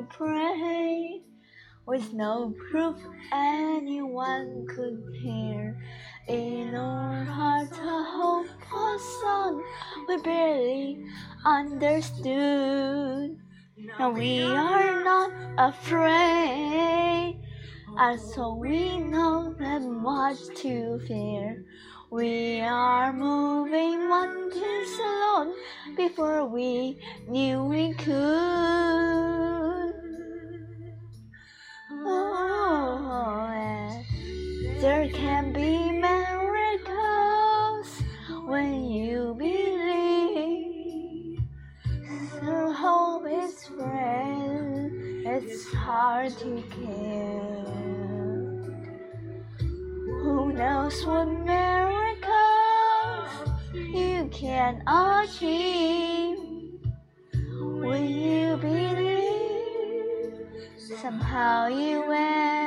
we pray with no proof anyone could hear. In our hearts, a hopeful song we barely understood. And we are not afraid, and so we know that much to fear. We are moving mountains alone before we knew we could. There can be miracles when you believe. So hope is friend, it's hard to kill. Who knows what miracles you can achieve when you believe? Somehow you will.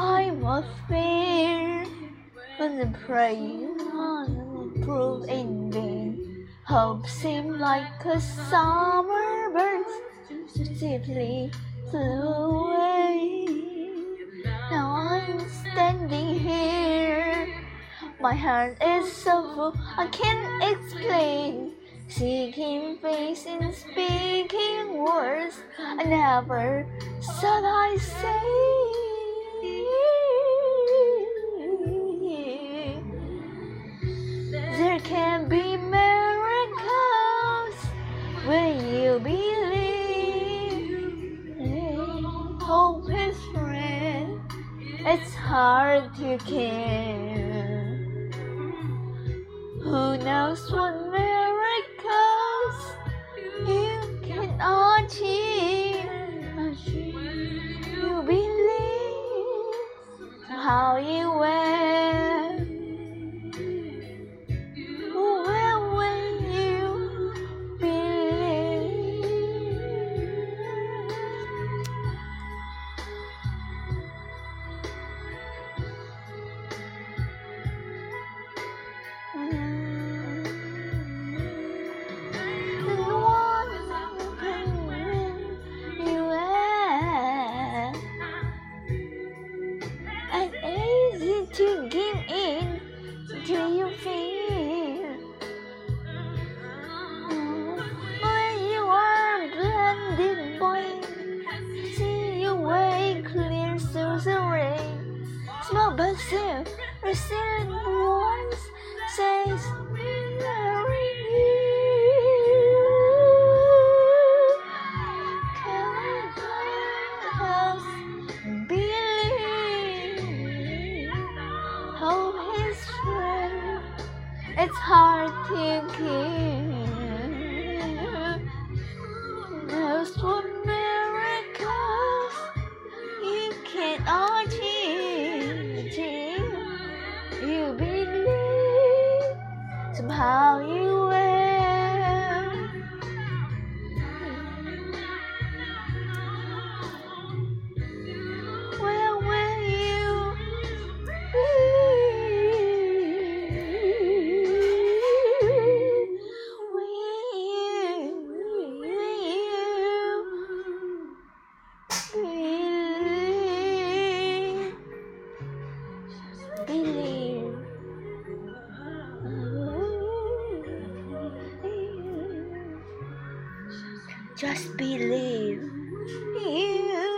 Time of fear, when the praying on prove in vain, hope seemed like a summer bird swiftly flew away. Now I'm standing here, my heart is so full I can't explain. Seeking face in speaking words I never thought I'd say. Can be miracles when you believe. Hope is friend, it's hard to care. Who knows what Still resilient voice says, "Marry you." Cause believe hope is friend. It's hard to keep. Somehow you Just believe. You